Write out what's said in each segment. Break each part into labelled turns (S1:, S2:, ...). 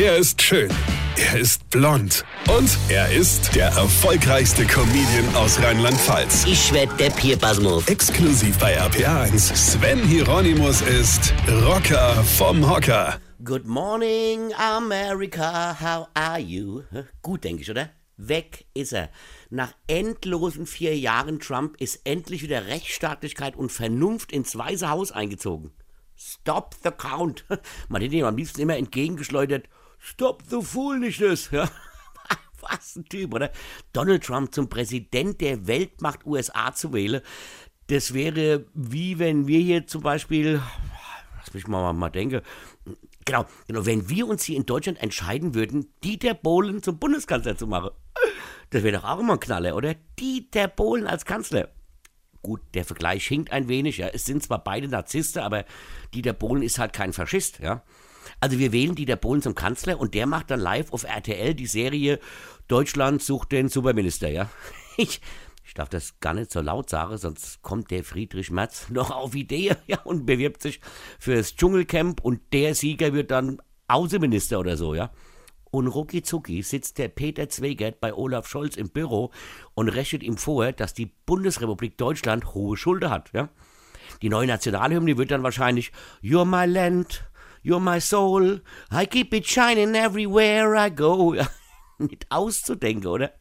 S1: Er ist schön. Er ist blond. Und er ist der erfolgreichste Comedian aus Rheinland-Pfalz.
S2: Ich werd der Pierpasmus.
S1: Exklusiv bei RPA1. Sven Hieronymus ist Rocker vom Hocker.
S2: Good morning, America. How are you? Gut, denke ich, oder? Weg ist er. Nach endlosen vier Jahren Trump ist endlich wieder Rechtsstaatlichkeit und Vernunft ins Weiße Haus eingezogen. Stop the count. Man hätte ihm am liebsten immer entgegengeschleudert. Stop the foolishness. Ja. Was ein Typ, oder? Donald Trump zum Präsident der Weltmacht USA zu wählen, das wäre wie wenn wir hier zum Beispiel, lass mich mal, mal denken, genau, genau, wenn wir uns hier in Deutschland entscheiden würden, Dieter Bohlen zum Bundeskanzler zu machen. Das wäre doch auch immer ein Knaller, oder? Dieter Bohlen als Kanzler. Gut, der Vergleich hinkt ein wenig, ja. Es sind zwar beide Narzissten, aber Dieter Bohlen ist halt kein Faschist, ja. Also wir wählen Dieter Bohlen zum Kanzler und der macht dann live auf RTL die Serie Deutschland sucht den Superminister, ja. Ich, ich darf das gar nicht so laut sagen, sonst kommt der Friedrich Merz noch auf Idee, ja, und bewirbt sich fürs Dschungelcamp und der Sieger wird dann Außenminister oder so, ja. Und rucki zucki sitzt der Peter Zwegert bei Olaf Scholz im Büro und rechnet ihm vor, dass die Bundesrepublik Deutschland hohe Schulden hat, ja. Die neue Nationalhymne wird dann wahrscheinlich You're my land, you're my soul, I keep it shining everywhere I go. Nicht auszudenken, oder?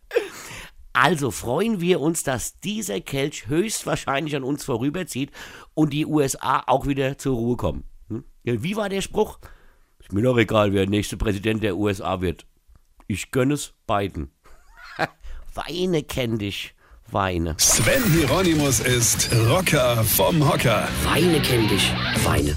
S2: Also freuen wir uns, dass dieser Kelch höchstwahrscheinlich an uns vorüberzieht und die USA auch wieder zur Ruhe kommen. Hm? Wie war der Spruch? Ist mir doch egal, wer der nächste Präsident der USA wird. Ich gönne es beiden. Weine kenn dich. Weine.
S1: Sven Hieronymus ist Rocker vom Hocker.
S2: Weine kenn dich. Weine.